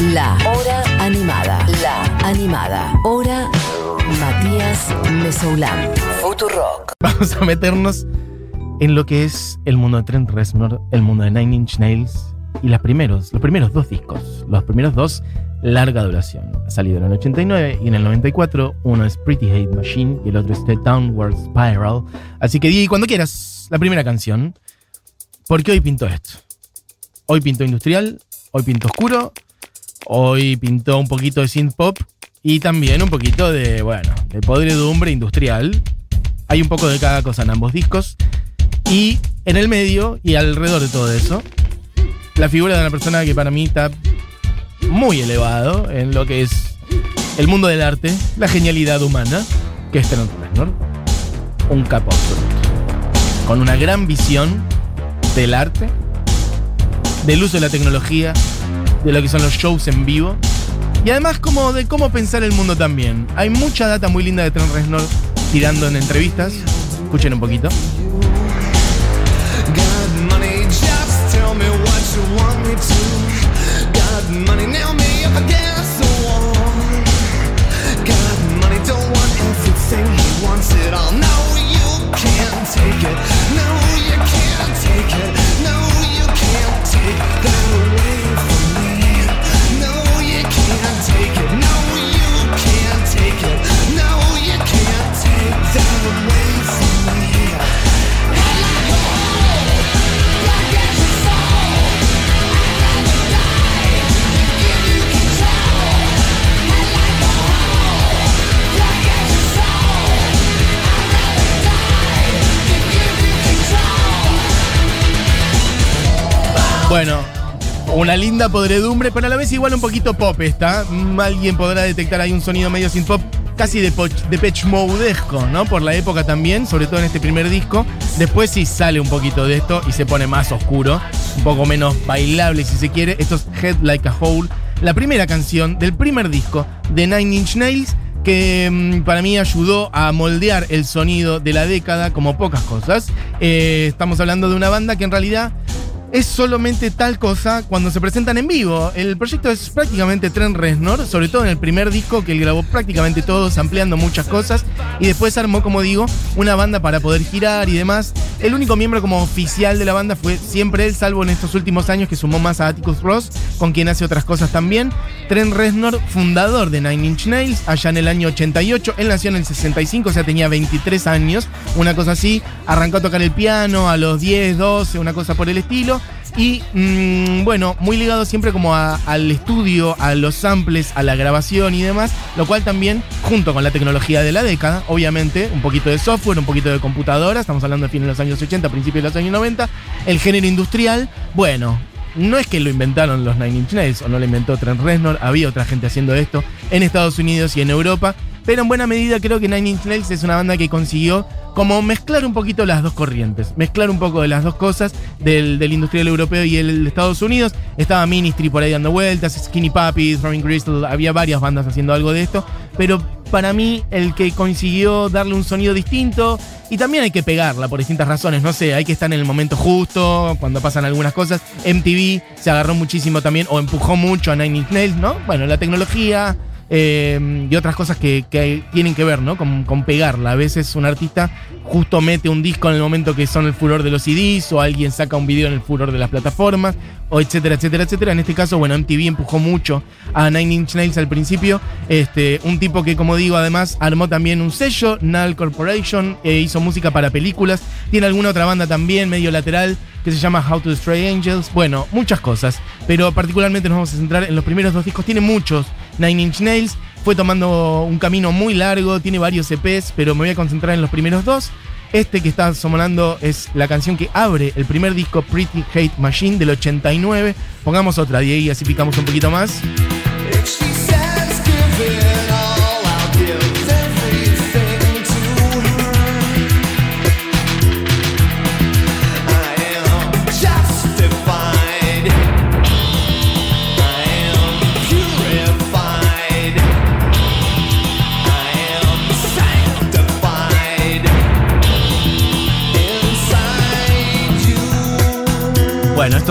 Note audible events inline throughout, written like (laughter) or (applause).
La Hora Animada. La Animada. Hora Matías Mesoulán. Futurock. Vamos a meternos en lo que es el mundo de Trent Reznor, el mundo de Nine Inch Nails y los primeros, los primeros dos discos. Los primeros dos, larga duración. Ha salido en el 89 y en el 94. Uno es Pretty Hate Machine y el otro es The Downward Spiral. Así que di cuando quieras la primera canción. Porque hoy pintó esto. Hoy pintó industrial, hoy pintó oscuro, hoy pintó un poquito de synth pop y también un poquito de, bueno, de podredumbre industrial. Hay un poco de cada cosa en ambos discos. Y en el medio y alrededor de todo eso, la figura de una persona que para mí está muy elevado en lo que es el mundo del arte, la genialidad humana, que es Trent Reznor. Un capo. Con una gran visión del arte, del uso de la tecnología, de lo que son los shows en vivo. Y además como de cómo pensar el mundo también. Hay mucha data muy linda de Trent Reznor tirando en entrevistas. Escuchen un poquito. Bueno, una linda podredumbre, pero a la vez igual un poquito pop está. Mm, Alguien podrá detectar ahí un sonido medio sin pop, casi de, poch, de Pitch Modesco, ¿no? Por la época también, sobre todo en este primer disco. Después sí sale un poquito de esto y se pone más oscuro, un poco menos bailable si se quiere. Esto es Head Like a Hole, la primera canción del primer disco de Nine Inch Nails que mm, para mí ayudó a moldear el sonido de la década como pocas cosas. Eh, estamos hablando de una banda que en realidad es solamente tal cosa cuando se presentan en vivo. El proyecto es prácticamente Trent Reznor, sobre todo en el primer disco que él grabó prácticamente todos, ampliando muchas cosas. Y después armó, como digo, una banda para poder girar y demás. El único miembro como oficial de la banda fue siempre él, salvo en estos últimos años que sumó más a Atticus Ross, con quien hace otras cosas también. Trent Reznor, fundador de Nine Inch Nails, allá en el año 88. Él nació en el 65, o sea, tenía 23 años, una cosa así. Arrancó a tocar el piano a los 10, 12, una cosa por el estilo. Y mm, bueno, muy ligado siempre como al estudio, a los samples, a la grabación y demás, lo cual también, junto con la tecnología de la década, obviamente, un poquito de software, un poquito de computadora, estamos hablando de fines de los años 80, principios de los años 90, el género industrial, bueno, no es que lo inventaron los Nine Inch Nails o no lo inventó Trent Reznor, había otra gente haciendo esto en Estados Unidos y en Europa, pero en buena medida creo que Nine Inch Nails es una banda que consiguió como mezclar un poquito las dos corrientes, mezclar un poco de las dos cosas del, del industrial europeo y el de Estados Unidos. Estaba Ministry por ahí dando vueltas, Skinny Puppies, Robin Crystal, había varias bandas haciendo algo de esto, pero para mí el que consiguió darle un sonido distinto y también hay que pegarla por distintas razones, no sé, hay que estar en el momento justo, cuando pasan algunas cosas. MTV se agarró muchísimo también o empujó mucho a Nine Inch Nails, ¿no? Bueno, la tecnología, eh, y otras cosas que, que tienen que ver, ¿no? Con, con pegarla. A veces un artista justo mete un disco en el momento que son el furor de los CDs, o alguien saca un video en el furor de las plataformas, o etcétera, etcétera, etcétera. En este caso, bueno, MTV empujó mucho a Nine Inch Nails al principio. Este, un tipo que, como digo, además armó también un sello, Null Corporation, e hizo música para películas. Tiene alguna otra banda también, medio lateral, que se llama How to Destroy Angels. Bueno, muchas cosas. Pero particularmente nos vamos a centrar en los primeros dos discos. Tiene muchos Nine Inch Nails. Fue tomando un camino muy largo, tiene varios EPs, pero me voy a concentrar en los primeros dos. Este que está sonando es la canción que abre el primer disco Pretty Hate Machine del 89. Pongamos otra, Diego, y así picamos un poquito más.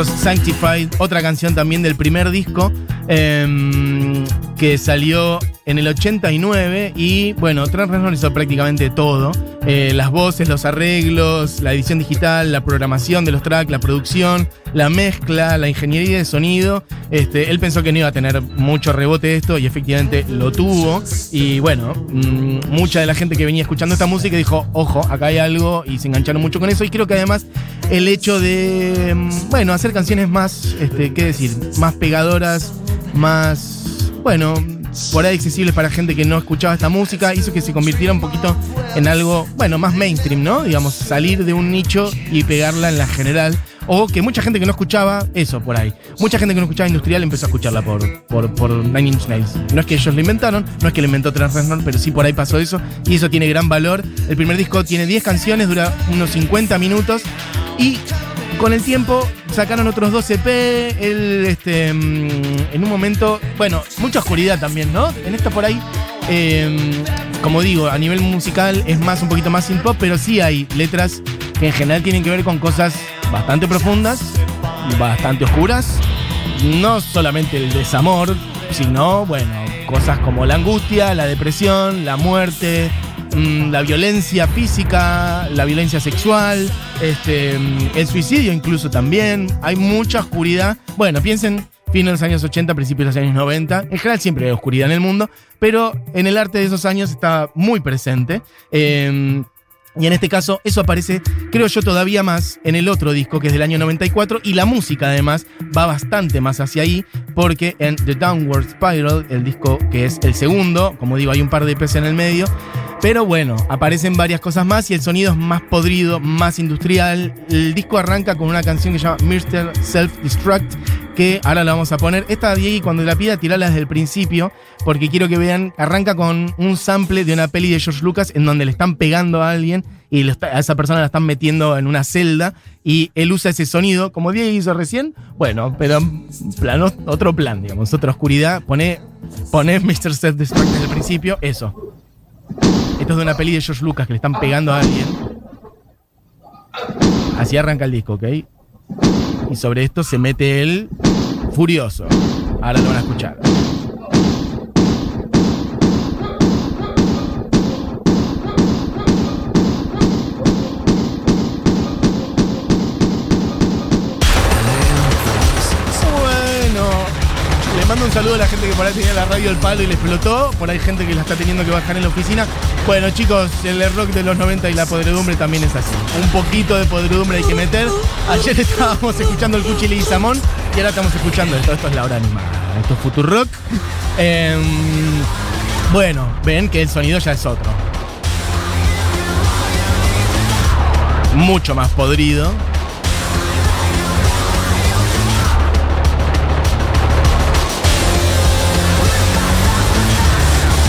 Sanctified, otra canción también del primer disco. Em, que salió en el 89 y bueno, Trent Reznor hizo prácticamente todo. Eh, las voces, los arreglos, la edición digital, la programación de los tracks, la producción, la mezcla, la ingeniería de sonido. Este, él pensó que no iba a tener mucho rebote esto y efectivamente lo tuvo. Y bueno, mm, mucha de la gente que venía escuchando esta música dijo, ojo, acá hay algo y se engancharon mucho con eso. Y creo que además el hecho de, mm, bueno, hacer canciones más, este, ¿qué decir? Más pegadoras, más, bueno, por ahí accesibles para gente que no escuchaba esta música, hizo que se convirtiera un poquito en algo, bueno, más mainstream, ¿no? Digamos, salir de un nicho y pegarla en la general. O que mucha gente que no escuchaba, eso por ahí. Mucha gente que no escuchaba industrial empezó a escucharla por, por, por Nine Inch Nails. No es que ellos lo inventaron, no es que lo inventó Trent pero sí por ahí pasó eso. Y eso tiene gran valor. El primer disco tiene 10 canciones, dura unos 50 minutos. Y con el tiempo sacaron otros dos EP. El, este, mm, en un momento, bueno, mucha oscuridad también, ¿no? En esta por ahí, eh, como digo, a nivel musical es más un poquito más sin pop, pero sí hay letras que en general tienen que ver con cosas bastante profundas, bastante oscuras. No solamente el desamor, sino, bueno, cosas como la angustia, la depresión, la muerte, mm, la violencia física, la violencia sexual, este, mm, el suicidio incluso también. Hay mucha oscuridad. Bueno, piensen fin de los años 80, principios de los años 90. En general siempre hay oscuridad en el mundo, pero en el arte de esos años está muy presente. Eh, y en este caso, eso aparece, creo yo, todavía más en el otro disco, que es del año 94, y la música además va bastante más hacia ahí, porque en The Downward Spiral, el disco que es el segundo, como digo, hay un par de EPs en el medio, pero bueno, aparecen varias cosas más y el sonido es más podrido, más industrial. El disco arranca con una canción que se llama Mr. Self-Destruct, que ahora la vamos a poner. Esta Diego, cuando la pida, tirala desde el principio, porque quiero que vean, arranca con un sample de una peli de George Lucas en donde le están pegando a alguien y a esa persona la están metiendo en una celda y él usa ese sonido, como Diego hizo recién, bueno, pero plano, otro plan, digamos, otra oscuridad. Pone, pone Mr. Self-Destruct desde el principio, eso. Esto es de una peli de George Lucas que le están pegando a alguien. Así arranca el disco, ¿ok? Y sobre esto se mete él furioso. Ahora lo van a escuchar. Saludo a la gente que por ahí tenía la radio del palo y le explotó. Por ahí gente que la está teniendo que bajar en la oficina. Bueno, chicos, el rock de los 90 y la podredumbre también es así. Un poquito de podredumbre hay que meter. Ayer estábamos escuchando el Cuchile y Samón y ahora estamos escuchando esto. Esto es la hora animada. Esto es Futurock. Em, bueno, ven que el sonido ya es otro. Mucho más podrido.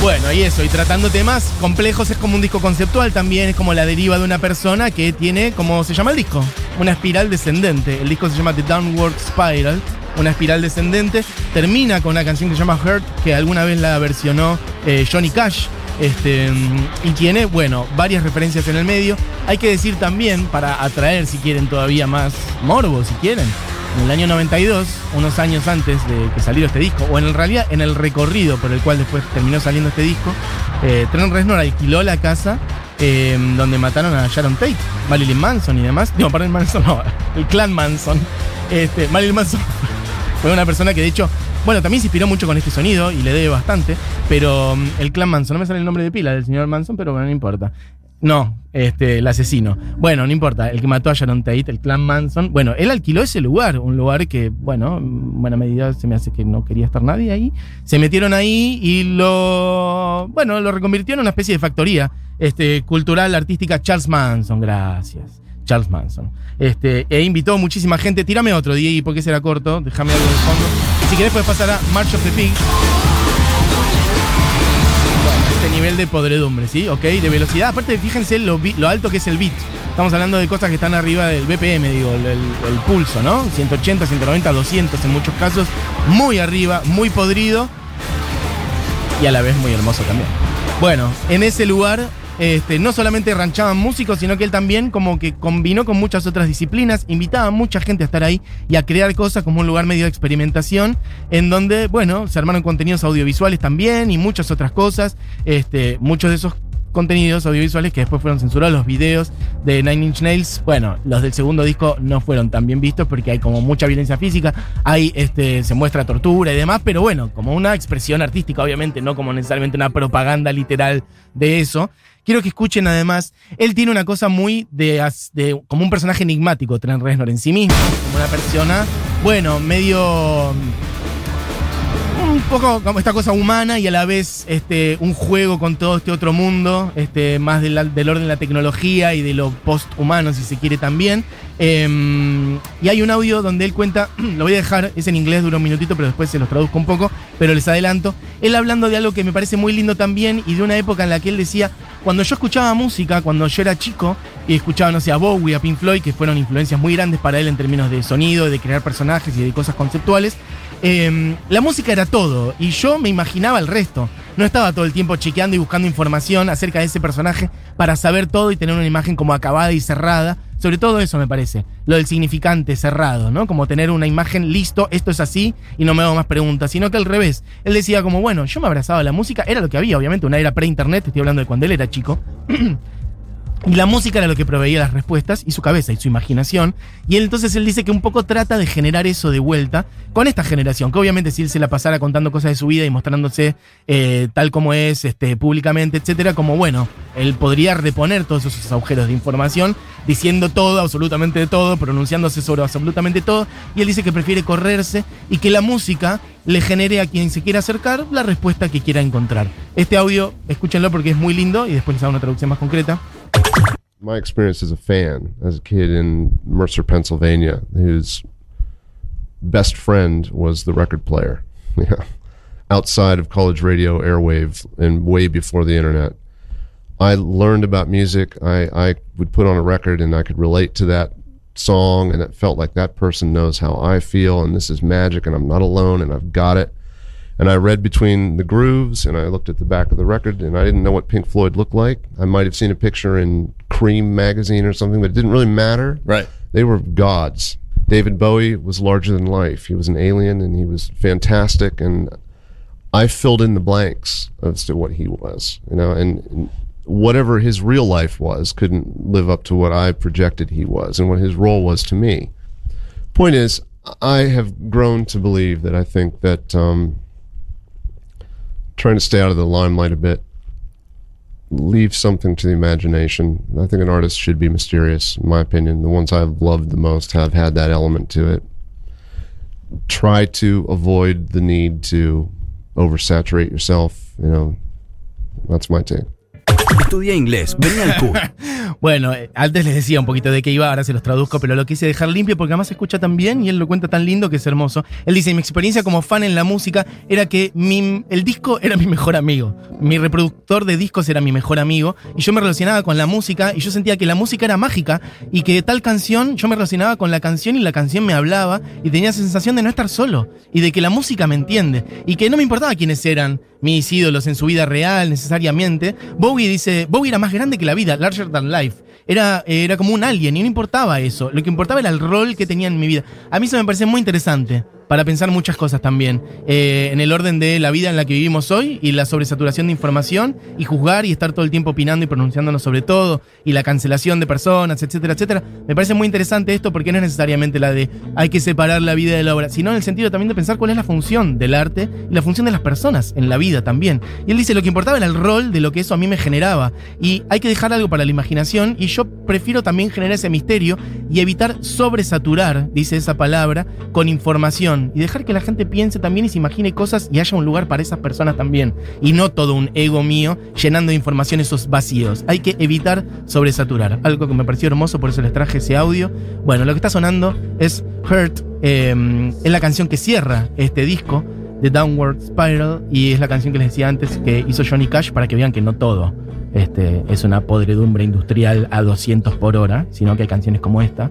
Bueno, y eso, y tratando temas complejos es como un disco conceptual también, es como la deriva de una persona que tiene, ¿cómo se llama el disco? Una espiral descendente. El disco se llama The Downward Spiral, una espiral descendente. Termina con una canción que se llama Hurt, que alguna vez la versionó eh, Johnny Cash. Este, y tiene, bueno, varias referencias en el medio. Hay que decir también, para atraer, si quieren, todavía más morbo, si quieren, en el año 92, unos años antes de que saliera este disco, o en realidad en el recorrido por el cual después terminó saliendo este disco, eh, Trent Reznor alquiló la casa eh, donde mataron a Sharon Tate, Marilyn Manson y demás. No, Marilyn Manson no, (laughs) el clan Manson. Este, Marilyn Manson (laughs) fue una persona que de hecho, bueno, también se inspiró mucho con este sonido y le debe bastante, pero mm, el clan Manson, no me sale el nombre de pila del señor Manson, pero bueno, no importa. No, este, el asesino. Bueno, no importa, el que mató a Sharon Tate, el clan Manson. Bueno, él alquiló ese lugar, un lugar que, bueno, en buena medida se me hace que no quería estar nadie ahí. Se metieron ahí y lo, bueno, lo reconvirtió en una especie de factoría este, cultural, artística. Charles Manson, gracias. Charles Manson. Este, e invitó muchísima gente. Tírame otro, Diego, porque ese era corto. Déjame algo de fondo. Y si querés, puedes pasar a March of the Pigs. Nivel de podredumbre, ¿sí? Ok, de velocidad. Aparte, fíjense lo, alto que es el beat. Estamos hablando de cosas que están arriba del BPM, digo, el- el pulso, ¿no? 180, 190, 200 en muchos casos. Muy arriba, muy podrido. Y a la vez muy hermoso también. Bueno, en ese lugar este, no solamente ranchaban músicos, sino que él también como que combinó con muchas otras disciplinas, invitaba a mucha gente a estar ahí y a crear cosas como un lugar medio de experimentación, en donde, bueno, se armaron contenidos audiovisuales también y muchas otras cosas. Este, muchos de esos contenidos audiovisuales que después fueron censurados, los videos de Nine Inch Nails, bueno, los del segundo disco no fueron tan bien vistos porque hay como mucha violencia física, hay este, se muestra tortura y demás, pero bueno, como una expresión artística, obviamente, no como necesariamente una propaganda literal de eso. Quiero que escuchen además, él tiene una cosa muy de, como un personaje enigmático, Trent Reznor en sí mismo, como una persona, bueno, medio un poco como esta cosa humana y a la vez este, un juego con todo este otro mundo, este, más del orden de la tecnología y de lo post-humano, si se quiere también. Em, y hay un audio donde él cuenta, (clears throat) lo voy a dejar, es en inglés, dura un minutito, pero después se los traduzco un poco, pero les adelanto. Él hablando de algo que me parece muy lindo también y de una época en la que él decía, cuando yo escuchaba música, cuando yo era chico y escuchaba, no sé, a Bowie, a Pink Floyd, que fueron influencias muy grandes para él en términos de sonido, de crear personajes y de cosas conceptuales, eh, la música era todo y yo me imaginaba el resto. No estaba todo el tiempo chequeando y buscando información acerca de ese personaje para saber todo y tener una imagen como acabada y cerrada. Sobre todo eso me parece, lo del significante cerrado, ¿no? Como tener una imagen listo, esto es así y no me hago más preguntas, sino que al revés. Él decía como, bueno, yo me abrazaba a la música, era lo que había, obviamente, una era pre-internet, estoy hablando de cuando él era chico. (clears throat) Y la música era lo que proveía las respuestas y su cabeza y su imaginación. Y él entonces él dice que un poco trata de generar eso de vuelta con esta generación, que obviamente si él se la pasara contando cosas de su vida y mostrándose eh, tal como es, este, públicamente, etcétera, como bueno, él podría reponer todos esos agujeros de información, diciendo todo, absolutamente todo, pronunciándose sobre absolutamente todo. Y él dice que prefiere correrse y que la música le genere a quien se quiera acercar la respuesta que quiera encontrar. Este audio, escúchenlo porque es muy lindo y después les hago una traducción más concreta. My experience as a fan, as a kid in Mercer, Pennsylvania, whose best friend was the record player. (laughs) Outside of college radio airwave and way before the internet. I learned about music. I, I would put on a record and I could relate to that song and it felt like that person knows how I feel and this is magic and I'm not alone and I've got it. And I read between the grooves and I looked at the back of the record and I didn't know what Pink Floyd looked like. I might have seen a picture in Cream magazine or something, but it didn't really matter. Right. They were gods. David Bowie was larger than life. He was an alien and he was fantastic and I filled in the blanks as to what he was, you know, and whatever his real life was couldn't live up to what I projected he was and what his role was to me. Point is, I have grown to believe that I think that um, trying to stay out of the limelight a bit, leave something to the imagination. I think an artist should be mysterious, in my opinion. The ones I've loved the most have had that element to it. Try to avoid the need to oversaturate yourself. You know, that's my take. Estudia inglés, vení al CUR. (laughs) Bueno, eh, antes les decía un poquito de qué iba, ahora se los traduzco, pero lo quise dejar limpio porque además se escucha tan bien y él lo cuenta tan lindo que es hermoso. Él dice, mi experiencia como fan en la música era que el disco era mi mejor amigo. Mi reproductor de discos era mi mejor amigo y yo me relacionaba con la música y yo sentía que la música era mágica y que tal canción, yo me relacionaba con la canción y la canción me hablaba y tenía esa sensación de no estar solo y de que la música me entiende y que no me importaba quiénes eran mis ídolos en su vida real necesariamente. Dice, Bowie era más grande que la vida, larger than life. Era, era como un alien y no importaba eso. Lo que importaba era el rol que tenía en mi vida. A mí eso me parece muy interesante para pensar muchas cosas también. Eh, en el orden de la vida en la que vivimos hoy y la sobresaturación de información y juzgar y estar todo el tiempo opinando y pronunciándonos sobre todo y la cancelación de personas, etcétera, etcétera. Me parece muy interesante esto porque no es necesariamente la de hay que separar la vida de la obra, sino en el sentido también de pensar cuál es la función del arte y la función de las personas en la vida también. Y él dice lo que importaba era el rol de lo que eso a mí me generaba y hay que dejar algo para la imaginación y yo prefiero también generar ese misterio y evitar sobresaturar, dice esa palabra, con información y dejar que la gente piense también y se imagine cosas y haya un lugar para esas personas también y no todo un ego mío llenando de información esos vacíos. Hay que evitar sobresaturar. Algo que me pareció hermoso, por eso les traje ese audio. Bueno, lo que está sonando es Hurt, eh, es la canción que cierra este disco de Downward Spiral y es la canción que les decía antes que hizo Johnny Cash para que vean que no todo este, es una podredumbre industrial a 200 por hora, sino que hay canciones como esta.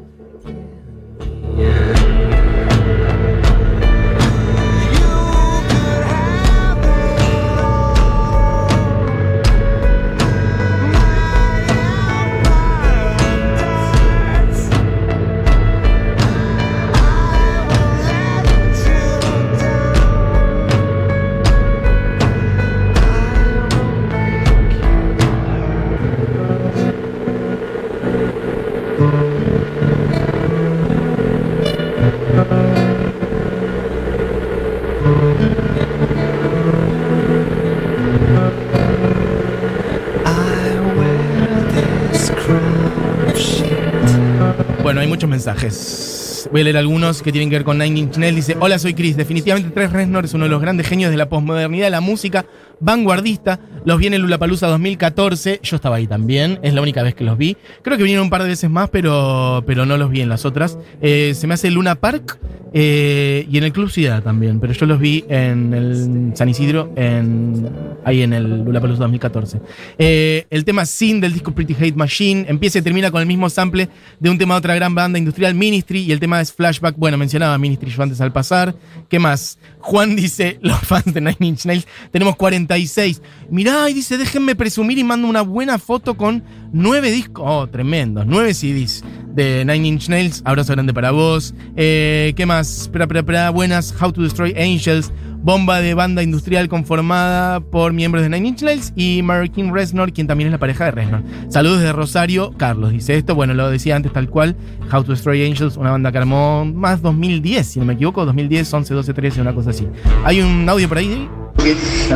Mensajes. Voy a leer algunos que tienen que ver con Nine Inch Nails. Dice, hola, soy Chris. Definitivamente Tres Reznor es uno de los grandes genios de la posmodernidad de la música, vanguardista. Los vi en el Lulapalooza 2014. Yo estaba ahí también. Es la única vez que los vi. Creo que vinieron un par de veces más, pero, pero no los vi en las otras. Eh, se me hace Luna Park eh, y en el Club Ciudad también. Pero yo los vi en el San Isidro, en, ahí en el Lulapalooza 2014. Eh, el tema Sin del disco Pretty Hate Machine empieza y termina con el mismo sample de un tema de otra gran banda industrial, Ministry, y el tema es Flashback. Bueno, mencionaba Ministry yo antes al pasar. ¿Qué más? Juan dice, (laughs) los fans de Nine Inch Nails, tenemos 46. Mirá, y dice, déjenme presumir y mando una buena foto con nueve discos. Oh, tremendos, nueve CDs de Nine Inch Nails. Abrazo grande para vos. Eh, ¿Qué más? Espera, espera, espera. Buenas. How to Destroy Angels. Bomba de banda industrial conformada por miembros de Nine Inch Nails y Markin Reznor, quien también es la pareja de Reznor. Saludos de Rosario, Carlos dice esto. Bueno, lo decía antes tal cual. How to Destroy Angels, una banda que armó más 2010, si no me equivoco, 2010, 11, 12, 13, una cosa así. ¿Hay un audio por ahí?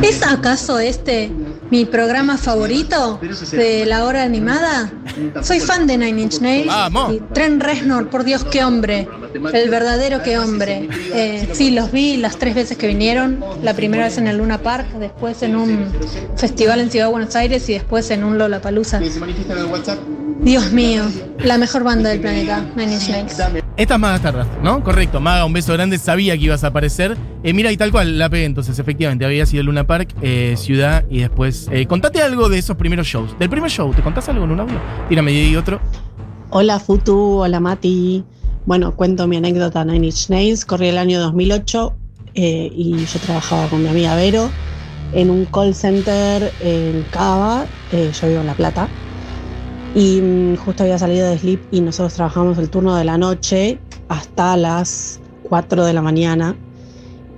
¿Es acaso este mi programa favorito de la hora animada? Soy fan de Nine Inch Nails Vamos. y Trent Reznor, por Dios, qué hombre, el verdadero qué hombre. Eh, sí, los vi las tres veces que vinieron, la primera vez en el Luna Park, después en un festival en Ciudad de Buenos Aires y después en un Lollapalooza. Dios mío, la mejor banda del planeta, Nine Inch Nails. Esta es Maga Stardust, ¿no? Correcto, Maga, un beso grande, sabía que ibas a aparecer. Eh, mira, y tal cual, la pegué entonces, efectivamente, había sido Luna Park, eh, Ciudad, y después... eh, contate algo de esos primeros shows. Del primer show, ¿te contás algo en un audio? Tírame y otro. Hola Futu, hola Mati. Bueno, cuento mi anécdota Nine Inch Nails. Corrí el año 2008 eh, y yo trabajaba con mi amiga Vero en un call center en Cava. eh, yo vivo en La Plata. Y mm, justo había salido de Sleep y nosotros trabajamos el turno de la noche hasta las 4 de la mañana.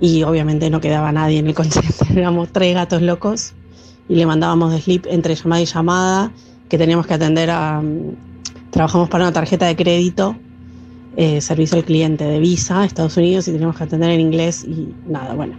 Y obviamente no quedaba nadie en el call (laughs) center. Éramos tres gatos locos y le mandábamos de Sleep entre llamada y llamada que teníamos que atender a. mm, Trabajamos para una tarjeta de crédito, eh, servicio al cliente de Visa, Estados Unidos, y teníamos que atender en inglés y nada, bueno.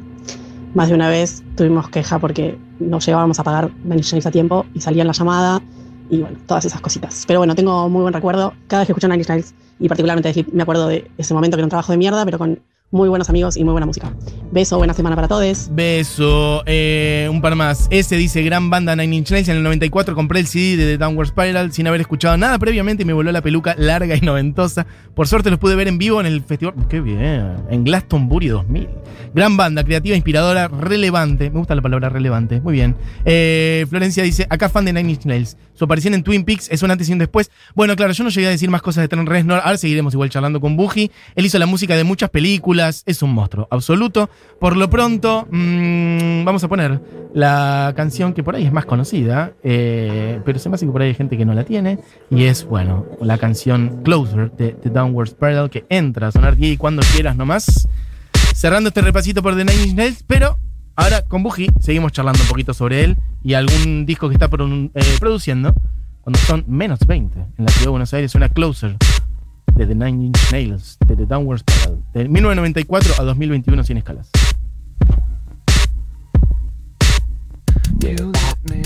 Más de una vez tuvimos queja porque no llegábamos a pagar Nails a tiempo y salía en la llamada y bueno, todas esas cositas. Pero bueno, tengo muy buen recuerdo. Cada vez que escucho Nine Inch y particularmente me acuerdo de ese momento que era un trabajo de mierda, pero con muy buenos amigos y muy buena música. Beso, buena semana para todos. Beso, eh, un par más. Ese dice gran banda Nine Inch Nails. En el 94 compré el CD de The Downward Spiral sin haber escuchado nada previamente y me voló la peluca larga y noventosa. Por suerte los pude ver en vivo en el festival. Qué bien. En Glastonbury 2000. Gran banda, creativa, inspiradora, relevante. Me gusta la palabra relevante. Muy bien. Eh, Florencia dice: Acá fan de Nine Inch Nails. Su aparición en Twin Peaks es un antes y un después. Bueno, claro, yo no llegué a decir más cosas de Trent Reznor. Ahora seguiremos igual charlando con Buji. Él hizo la música de muchas películas. Es un monstruo absoluto. Por lo pronto, mm, vamos a poner la canción que por ahí es más conocida. eh, pero se me hace que por ahí hay gente que no la tiene. Y es, bueno, la canción Closer de, The Downward Spiral que entra a sonar y cuando quieras nomás. Cerrando este repasito por The Nine Inch Nails, pero ahora con Buji seguimos charlando un poquito sobre él y algún disco que está pro- eh, produciendo cuando son menos 20 en la ciudad de Buenos Aires, una Closer de The Nine Inch Nails, de The Downward Spiral, de 1994 a 2021 sin escalas. You let me